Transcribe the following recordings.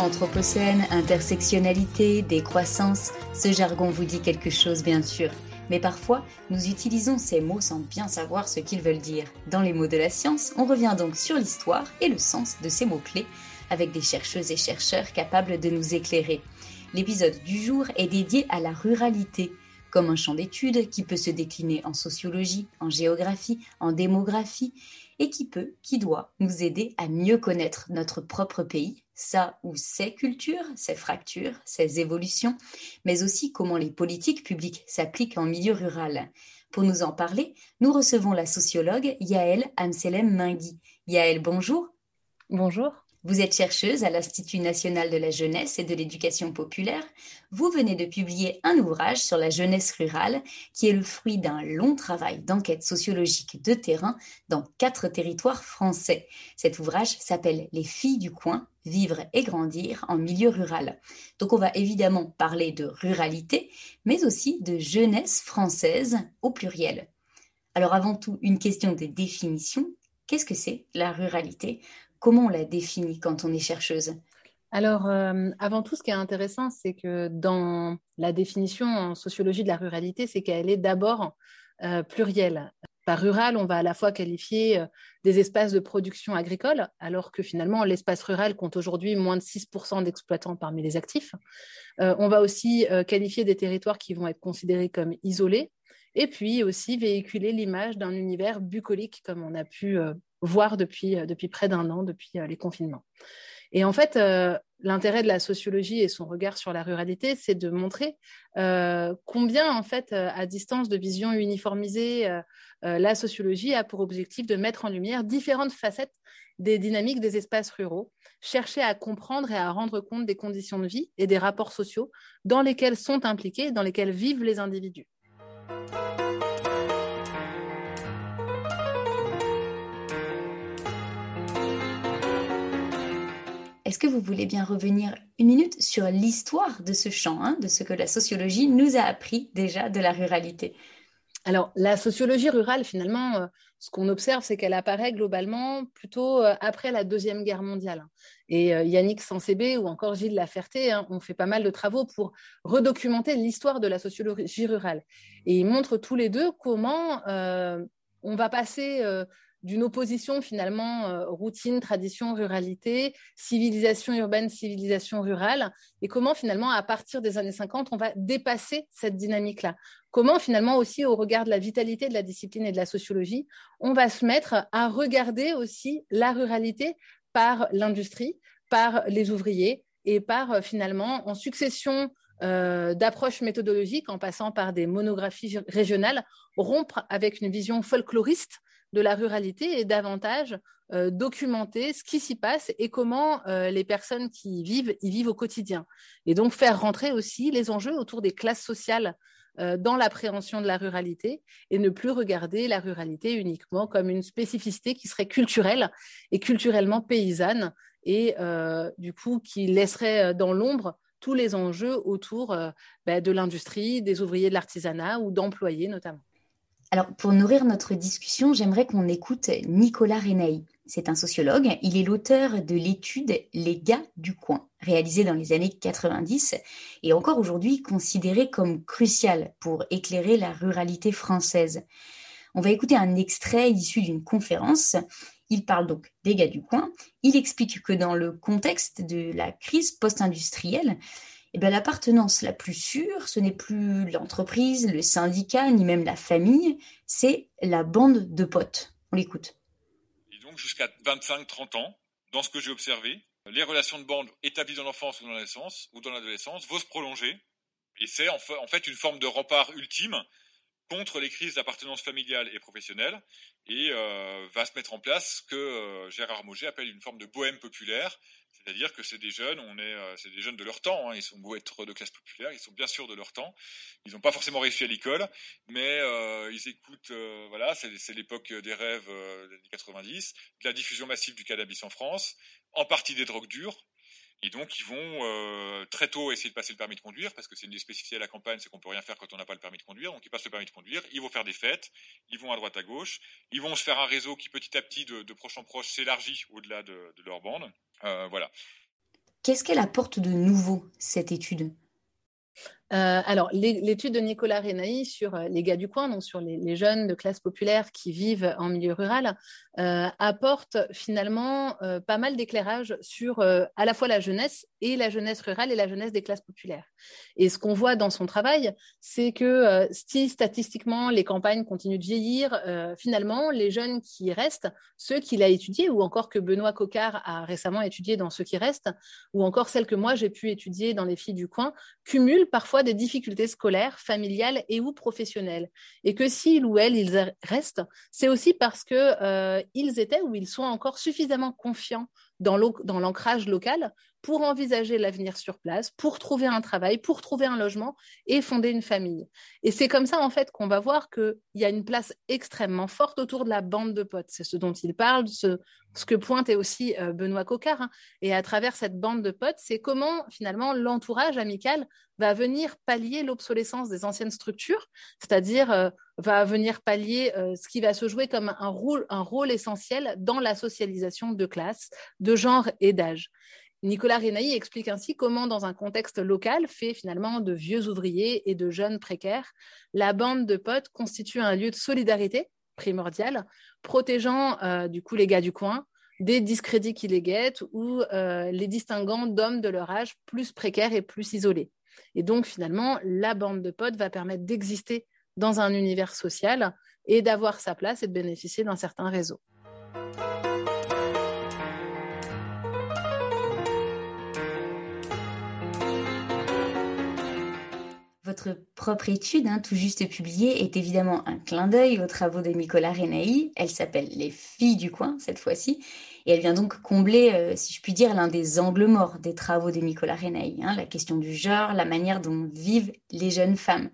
Anthropocène, intersectionnalité, décroissance, ce jargon vous dit quelque chose bien sûr. Mais parfois, nous utilisons ces mots sans bien savoir ce qu'ils veulent dire. Dans les mots de la science, on revient donc sur l'histoire et le sens de ces mots-clés avec des chercheuses et chercheurs capables de nous éclairer. L'épisode du jour est dédié à la ruralité, comme un champ d'étude qui peut se décliner en sociologie, en géographie, en démographie, et qui peut, qui doit nous aider à mieux connaître notre propre pays, sa ou ses cultures, ses fractures, ses évolutions, mais aussi comment les politiques publiques s'appliquent en milieu rural. Pour nous en parler, nous recevons la sociologue Yaël Amselem Mingui. Yaël, bonjour. Bonjour. Vous êtes chercheuse à l'Institut national de la jeunesse et de l'éducation populaire. Vous venez de publier un ouvrage sur la jeunesse rurale qui est le fruit d'un long travail d'enquête sociologique de terrain dans quatre territoires français. Cet ouvrage s'appelle Les filles du coin, vivre et grandir en milieu rural. Donc on va évidemment parler de ruralité, mais aussi de jeunesse française au pluriel. Alors avant tout, une question de définition. Qu'est-ce que c'est la ruralité? Comment on la définit quand on est chercheuse? Alors, euh, avant tout, ce qui est intéressant, c'est que dans la définition en sociologie de la ruralité, c'est qu'elle est d'abord euh, plurielle. Par rural, on va à la fois qualifier euh, des espaces de production agricole, alors que finalement, l'espace rural compte aujourd'hui moins de 6% d'exploitants parmi les actifs. on va aussi qualifier des territoires qui vont être considérés comme isolés, et puis aussi véhiculer l'image d'un univers bucolique, comme on a pu voir depuis, euh, depuis près d'un an, depuis euh, les confinements. Et en fait, euh, l'intérêt de la sociologie et son regard sur la ruralité, c'est de montrer combien, en fait, à distance de vision uniformisée, la sociologie a pour objectif de mettre en lumière différentes facettes des dynamiques des espaces ruraux, chercher à comprendre et à rendre compte des conditions de vie et des rapports sociaux dans lesquels sont impliqués, dans lesquels vivent les individus. Est-ce que vous voulez bien revenir une minute sur l'histoire de ce champ, hein, de ce que la sociologie nous a appris déjà de la ruralité? Alors, la sociologie rurale, finalement, euh, ce qu'on observe, c'est qu'elle apparaît globalement plutôt euh, après la Deuxième Guerre mondiale. Et euh, Yannick Sansébé ou encore Gilles Laferté hein, ont fait pas mal de travaux pour redocumenter l'histoire de la sociologie rurale. Et ils montrent tous les deux comment on va passer d'une opposition finalement euh, routine, tradition, ruralité, civilisation urbaine, civilisation rurale, et comment finalement à partir des années 50, on va dépasser cette dynamique-là? Comment finalement aussi au regard de la vitalité de la discipline et de la sociologie, on va se mettre à regarder aussi la ruralité par l'industrie, par les ouvriers et par euh, finalement en succession euh, d'approches méthodologiques en passant par des monographies régionales, rompre avec une vision folkloriste de la ruralité et davantage euh, documenter ce qui s'y passe et comment euh, les personnes qui y vivent y vivent au quotidien. Et donc faire rentrer aussi les enjeux autour des classes sociales euh, dans l'appréhension de la ruralité et ne plus regarder la ruralité uniquement comme une spécificité qui serait culturelle et culturellement paysanne et du coup qui laisserait dans l'ombre tous les enjeux autour ben, de l'industrie, des ouvriers de l'artisanat ou d'employés notamment. Alors, pour nourrir notre discussion, j'aimerais qu'on écoute Nicolas Reneil. C'est un sociologue. Il est l'auteur de l'étude Les gars du coin, réalisée dans les années 90 et encore aujourd'hui considérée comme cruciale pour éclairer la ruralité française. On va écouter un extrait issu d'une conférence. Il parle donc des gars du coin. Il explique que dans le contexte de la crise post-industrielle, eh bien, l'appartenance la plus sûre, ce n'est plus l'entreprise, le syndicat, ni même la famille, c'est la bande de potes. On l'écoute. Et donc, jusqu'à 25-30 ans, dans ce que j'ai observé, les relations de bande établies dans l'enfance ou dans l'adolescence, ou dans l'adolescence vont se prolonger. Et c'est en fait une forme de rempart ultime contre les crises d'appartenance familiale et professionnelle et euh, va se mettre en place ce que euh, Gérard Mauger appelle une forme de bohème populaire c'est-à-dire que c'est des jeunes, on est, euh, c'est des jeunes de leur temps. Hein. ils sont beaux être de classe populaire, ils sont bien sûr de leur temps. Ils n'ont pas forcément réussi à l'école, mais euh, ils écoutent. Euh, voilà, c'est, l'époque des rêves des années 90, de la diffusion massive du cannabis en France, en partie des drogues dures. Et donc, ils vont très tôt essayer de passer le permis de conduire, parce que c'est une des spécificités de la campagne, c'est qu'on peut rien faire quand on n'a pas le permis de conduire. Donc, ils passent le permis de conduire, ils vont faire des fêtes, ils vont à droite à gauche, ils vont se faire un réseau qui petit à petit, de, proche en proche, s'élargit au-delà de, de leur bande. Euh, voilà. Qu'est-ce qu'elle apporte de nouveau, cette étude? Euh, alors, l'étude de Nicolas Renaï sur euh, les gars du coin, donc sur les, jeunes de classe populaire qui vivent en milieu rural, euh, apporte finalement pas mal d'éclairage sur à la fois la jeunesse et la jeunesse rurale et la jeunesse des classes populaires. Et ce qu'on voit dans son travail, c'est que si statistiquement les campagnes continuent de vieillir, finalement, les jeunes qui restent, ceux qu'il a étudiés, ou encore que Benoît Cocard a récemment étudié dans ceux qui restent, ou encore celles que moi j'ai pu étudier dans les filles du coin, cumulent parfois des difficultés scolaires, familiales et ou professionnelles. Et que s'ils ou elles, ils restent, c'est aussi parce qu'ils euh, étaient ou ils sont encore suffisamment confiants dans l'ancrage local pour envisager l'avenir sur place, pour trouver un travail, pour trouver un logement et fonder une famille. Et c'est comme ça, en fait, qu'on va voir qu'il y a une place extrêmement forte autour de la bande de potes. C'est ce dont il parle, ce, que pointe aussi euh, Benoît Cocard. Hein. Et à travers cette bande de potes, c'est comment, finalement, l'entourage amical va venir pallier l'obsolescence des anciennes structures, c'est-à-dire euh, va venir pallier euh, ce qui va se jouer comme un rôle essentiel dans la socialisation de classe, de genre et d'âge. Nicolas Renaï explique ainsi comment, dans un contexte local fait finalement de vieux ouvriers et de jeunes précaires, la bande de potes constitue un lieu de solidarité primordial, protégeant euh, du coup les gars du coin des discrédits qui les guettent ou euh, les distinguant d'hommes de leur âge plus précaires et plus isolés. Et donc finalement, la bande de potes va permettre d'exister dans un univers social et d'avoir sa place et de bénéficier d'un certain réseau. Votre propre étude, hein, tout juste publiée, est évidemment un clin d'œil aux travaux de Nicolas Renaï. Elle s'appelle Les filles du coin, cette fois-ci. Et elle vient donc combler, euh, si je puis dire, l'un des angles morts des travaux de Nicolas Renaï, hein, la question du genre, la manière dont vivent les jeunes femmes.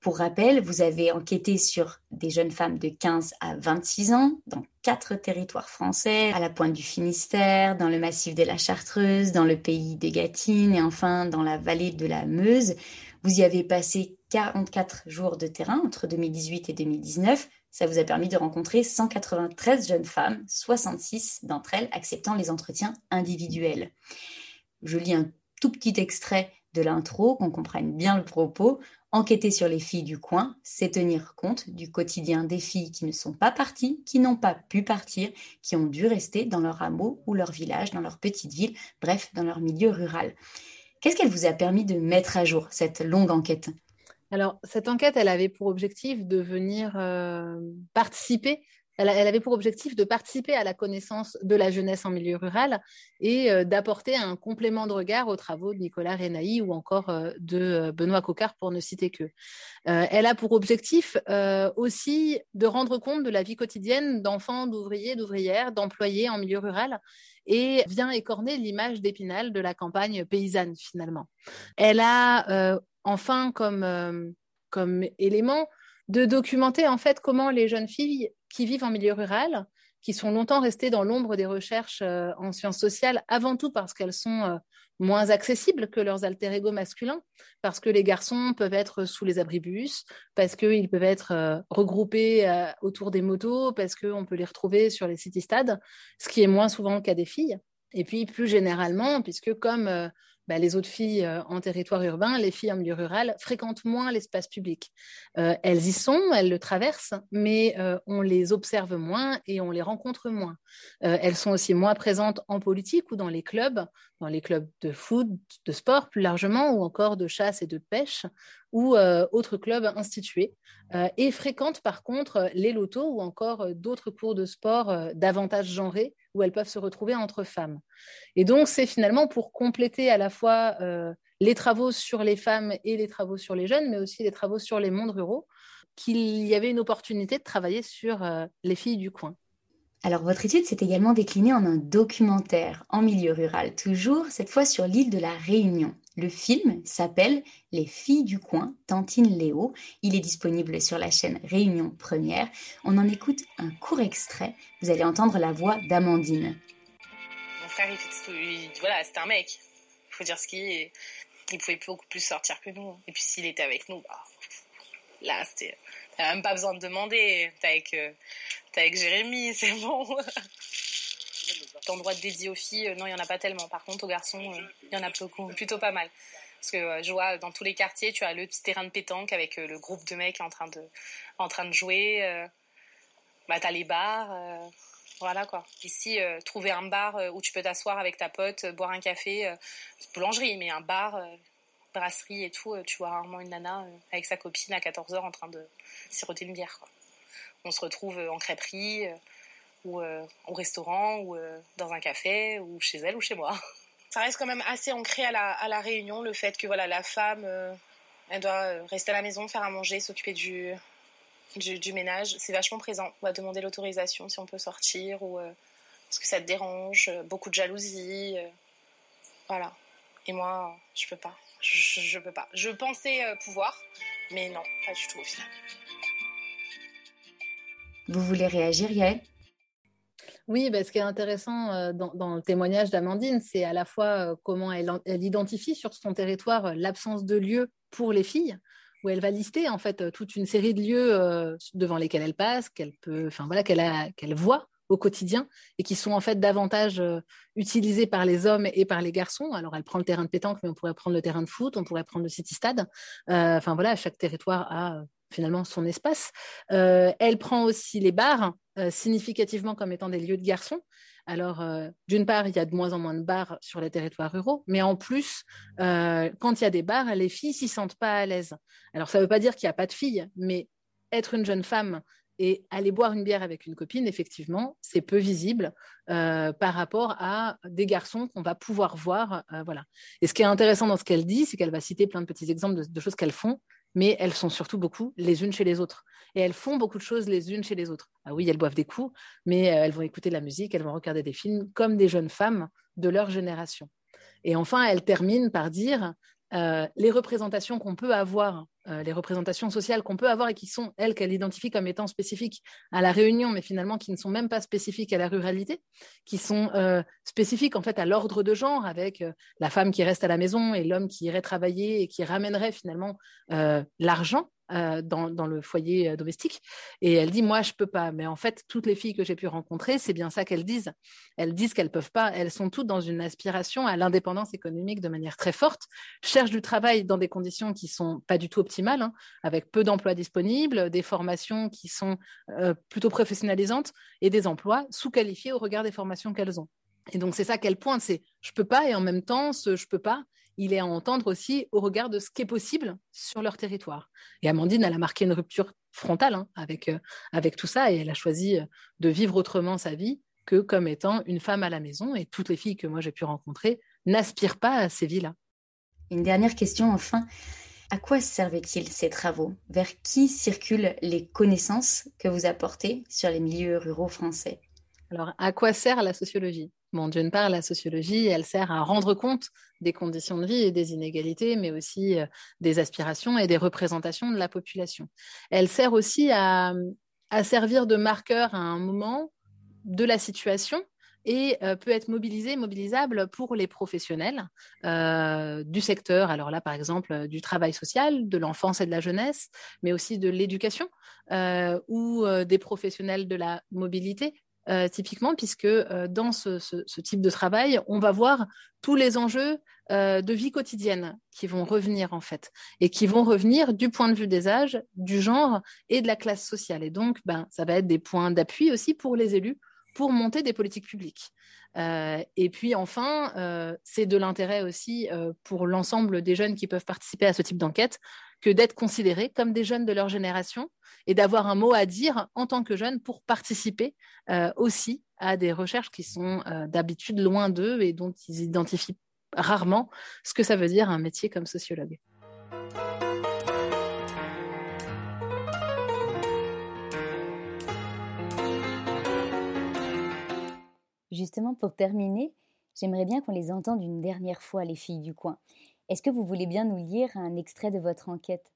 Pour rappel, vous avez enquêté sur des jeunes femmes de 15 à 26 ans dans quatre territoires français, à la pointe du Finistère, dans le massif de la Chartreuse, dans le pays de Gâtine et enfin dans la vallée de la Meuse. Vous y avez passé 44 jours de terrain entre 2018 et 2019. Ça vous a permis de rencontrer 193 jeunes femmes, 66 d'entre elles acceptant les entretiens individuels. Je lis un tout petit extrait de l'intro, qu'on comprenne bien le propos. Enquêter sur les filles du coin, c'est tenir compte du quotidien des filles qui ne sont pas parties, qui n'ont pas pu partir, qui ont dû rester dans leur hameau ou leur village, dans leur petite ville, bref, dans leur milieu rural. Qu'est-ce qu'elle vous a permis de mettre à jour, cette longue enquête? Alors, cette enquête, elle avait pour objectif de venir euh, participer elle, avait pour objectif de participer à la connaissance de la jeunesse en milieu rural et euh, d'apporter un complément de regard aux travaux de Nicolas Renaï ou encore euh, de Benoît Cocard, pour ne citer que. elle a pour objectif aussi de rendre compte de la vie quotidienne d'enfants, d'ouvriers, d'ouvrières, d'employés en milieu rural et vient écorner l'image d'Épinal de la campagne paysanne finalement. Elle a euh, enfin comme, euh, comme élément de documenter en fait comment les jeunes filles qui vivent en milieu rural, qui sont longtemps restées dans l'ombre des recherches euh, en sciences sociales, avant tout parce qu'elles sont moins accessibles que leurs alter ego masculins, parce que les garçons peuvent être sous les abribus, parce qu'ils peuvent être euh, regroupés euh, autour des motos, parce qu'on peut les retrouver sur les city-stades, ce qui est moins souvent le cas des filles. Et puis plus généralement, puisque comme euh, bah, les autres filles euh, en territoire urbain, les filles en milieu rural, fréquentent moins l'espace public. Euh, elles y sont, elles le traversent, mais euh, on les observe moins et on les rencontre moins. elles sont aussi moins présentes en politique ou dans les clubs, dans les clubs de foot, de sport plus largement, ou encore de chasse et de pêche, ou autres clubs institués, et fréquentent par contre les lotos ou encore d'autres cours de sport davantage genrés où elles peuvent se retrouver entre femmes. Et donc, c'est finalement pour compléter à la fois euh, les travaux sur les femmes et les travaux sur les jeunes, mais aussi les travaux sur les mondes ruraux, qu'il y avait une opportunité de travailler sur euh, les filles du coin. Alors, votre étude s'est également déclinée en un documentaire en milieu rural, toujours cette fois sur l'île de la Réunion. Le film s'appelle Les filles du coin, Tantine Léo. Il est disponible sur la chaîne Réunion Première. On en écoute un court extrait. Vous allez entendre la voix d'Amandine. Mon frère, il, voilà, c'était un mec. Il faut dire ce qu'il est. Il pouvait beaucoup plus sortir que nous. Et puis s'il était avec nous, bah, là, c'était. T'as même pas besoin de demander. T'es avec, euh, avec Jérémy, c'est bon. d'endroits dédiés aux filles, non, il n'y en a pas tellement. Par contre, aux garçons, il y en a plutôt pas mal. Parce que je vois dans tous les quartiers, tu as le petit terrain de pétanque avec le groupe de mecs en train de, jouer. bah, as les bars. Voilà quoi. Ici, trouver un bar où tu peux t'asseoir avec ta pote, boire un café, boulangerie, mais un bar, brasserie et tout, tu vois rarement une nana avec sa copine à 14h en train de siroter une bière. On se retrouve en crêperie ou au restaurant ou dans un café ou chez elle ou chez moi. Ça reste quand même assez ancré à la, Réunion le fait que voilà la femme elle doit rester à la maison, faire à manger, s'occuper du, du, ménage, c'est vachement présent. On va demander l'autorisation si on peut sortir ou euh, parce que ça te dérange, euh, beaucoup de jalousie. Euh, voilà. Et moi, je peux pas. Je, je, peux pas. Je pensais pouvoir, mais non, pas du tout au final. Vous voulez réagir, Yael? Oui, bah, ce qui est intéressant dans, le témoignage d'Amandine, c'est à la fois comment elle, elle, identifie sur son territoire l'absence de lieu pour les filles, où elle va lister en fait toute une série de lieux euh, devant lesquels elle passe, qu'elle peut, enfin voilà, qu'elle qu'elle voit au quotidien et qui sont en fait davantage euh, utilisés par les hommes et par les garçons. Alors elle prend le terrain de pétanque, mais on pourrait prendre le terrain de foot, on pourrait prendre le city stade. Euh, enfin voilà, chaque territoire a finalement son espace. elle prend aussi les bars significativement comme étant des lieux de garçons. Alors, euh, d'une part, il y a de moins en moins de bars sur les territoires ruraux, mais en plus, euh, quand il y a des bars, les filles s'y sentent pas à l'aise. Alors, ça ne veut pas dire qu'il n'y a pas de filles, mais être une jeune femme et aller boire une bière avec une copine, effectivement, c'est peu visible euh, par rapport à des garçons qu'on va pouvoir voir. voilà. Et ce qui est intéressant dans ce qu'elle dit, c'est qu'elle va citer plein de petits exemples de choses qu'elles font, mais elles sont surtout beaucoup les unes chez les autres. Et elles font beaucoup de choses les unes chez les autres. Ah oui, elles boivent des coups, mais euh, elles vont écouter de la musique, elles vont regarder des films comme des jeunes femmes de leur génération. Et enfin, elle termine par dire euh, les représentations qu'on peut avoir, euh, les représentations sociales qu'on peut avoir et qui sont, elles, qu'elle identifie comme étant spécifiques à la Réunion, mais finalement qui ne sont même pas spécifiques à la ruralité, qui sont euh, spécifiques en fait à l'ordre de genre, avec la femme qui reste à la maison et l'homme qui irait travailler et qui ramènerait finalement l'argent euh, dans, le foyer euh, domestique. Et elle dit, moi, je peux pas. Mais en fait, toutes les filles que j'ai pu rencontrer, c'est bien ça qu'elles disent. Elles disent qu'elles peuvent pas. Elles sont toutes dans une aspiration à l'indépendance économique de manière très forte, cherchent du travail dans des conditions qui sont pas du tout optimales, hein, avec peu d'emplois disponibles, des formations qui sont euh, plutôt professionnalisantes et des emplois sous-qualifiés au regard des formations qu'elles ont. Et donc, c'est ça qu'elle pointe, c'est je peux pas et en même temps, ce je peux pas, il est à entendre aussi au regard de ce qui est possible sur leur territoire. Et Amandine, elle a marqué une rupture frontale hein, avec, euh, avec tout ça et elle a choisi euh, de vivre autrement sa vie que comme étant une femme à la maison. Et toutes les filles que moi j'ai pu rencontrer n'aspirent pas à ces vies-là. Une dernière question enfin. À quoi servaient-ils ces travaux? Vers qui circulent les connaissances que vous apportez sur les milieux ruraux français? Alors, à quoi sert la sociologie? D'une part, la sociologie, elle sert à rendre compte des conditions de vie et des inégalités, mais aussi euh, des aspirations et des représentations de la population. Elle sert aussi à, servir de marqueur à un moment de la situation et euh, peut être mobilisée, mobilisable pour les professionnels euh, du secteur. Alors là, par exemple, du travail social, de l'enfance et de la jeunesse, mais aussi de l'éducation ou des professionnels de la mobilité, euh, typiquement, puisque euh, dans ce, type de travail, on va voir tous les enjeux euh, de vie quotidienne qui vont revenir en fait, et qui vont revenir du point de vue des âges, du genre et de la classe sociale. Et donc, ben, ça va être des points d'appui aussi pour les élus pour monter des politiques publiques. et puis enfin, c'est de l'intérêt aussi pour l'ensemble des jeunes qui peuvent participer à ce type d'enquête que d'être considérés comme des jeunes de leur génération et d'avoir un mot à dire en tant que jeunes pour participer euh, aussi à des recherches qui sont euh, d'habitude loin d'eux et dont ils identifient rarement ce que ça veut dire un métier comme sociologue. Justement, pour terminer, j'aimerais bien qu'on les entende une dernière fois, les filles du coin. Est-ce que vous voulez bien nous lire un extrait de votre enquête?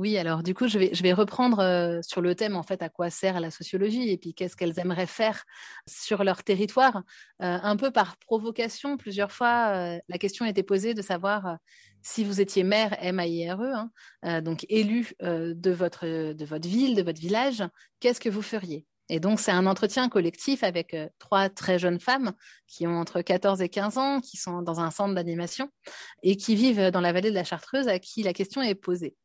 Oui, alors du coup, je vais, reprendre euh, sur le thème en fait à quoi sert la sociologie et puis qu'est-ce qu'elles aimeraient faire sur leur territoire. Euh, un peu par provocation, plusieurs fois, euh, la question été posée de savoir si vous étiez maire M-A-I-R-E, hein, donc élu de votre ville, de votre village, qu'est-ce que vous feriez? Et donc, c'est un entretien collectif avec euh, trois très jeunes femmes qui ont entre 14 et 15 ans, qui sont dans un centre d'animation et qui vivent dans la vallée de la Chartreuse, à qui la question est posée.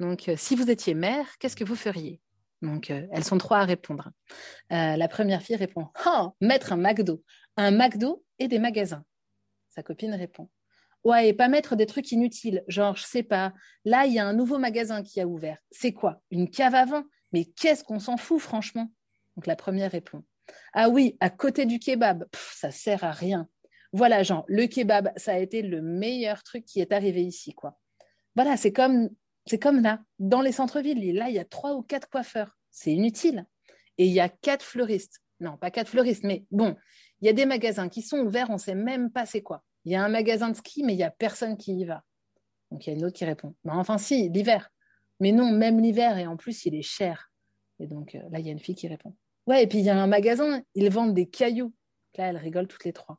Donc, euh, si vous étiez mère, qu'est-ce que vous feriez? Donc, euh, elles sont trois à répondre. la première fille répond Oh, mettre un McDo. Un McDo et des magasins. Sa copine répond Ouais, et pas mettre des trucs inutiles, genre, je sais pas, là, il y a un nouveau magasin qui a ouvert. C'est quoi? Une cave à vin? Mais qu'est-ce qu'on s'en fout, franchement? Donc la première répond Ah oui, à côté du kebab, ça sert à rien. Voilà, Jean, le kebab, ça a été le meilleur truc qui est arrivé ici, quoi. Voilà, c'est comme, c'est comme là, dans les centres-villes. Là, il y a trois ou quatre coiffeurs. C'est inutile. Et il y a quatre fleuristes. Non, pas quatre fleuristes, mais bon, il y a des magasins qui sont ouverts, on ne sait même pas c'est quoi. Il y a un magasin de ski, mais il n'y a personne qui y va. Donc il y a une autre qui répond bah, Enfin, si, l'hiver. Mais non, même l'hiver, et en plus, il est cher. Et donc euh, là, il y a une fille qui répond Ouais, et puis il y a un magasin, ils vendent des cailloux. Là, elles rigolent toutes les trois.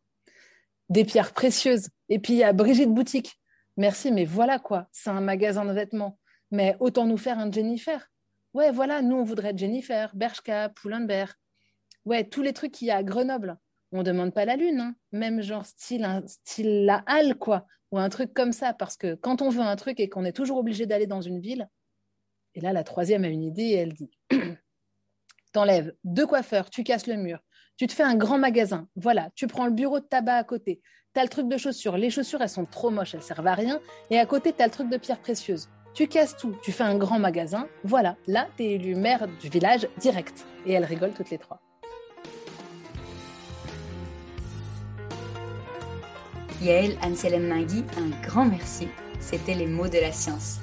Des pierres précieuses. Et puis il y a Brigitte Boutique. Merci, mais voilà quoi. C'est un magasin de vêtements. Mais autant nous faire un Jennifer. Ouais, voilà, nous, on voudrait être Jennifer, Bershka, Pull&Bear. Ouais, tous les trucs qu'il y a à Grenoble. On ne demande pas la lune, hein. même genre style, style la halle, quoi. Ou un truc comme ça. Parce que quand on veut un truc et qu'on est toujours obligé d'aller dans une ville, et là, la troisième a une idée et elle dit t'enlèves deux coiffeurs, tu casses le mur, tu te fais un grand magasin, voilà, tu prends le bureau de tabac à côté, tu as le truc de chaussures, les chaussures elles sont trop moches, elles servent à rien, et à côté tu as le truc de pierres précieuses. Tu casses tout, tu fais un grand magasin, voilà, là tu es élu maire du village direct. Et elles rigolent toutes les trois. Yael Anselm Nagui, un grand merci. C'était les mots de la science.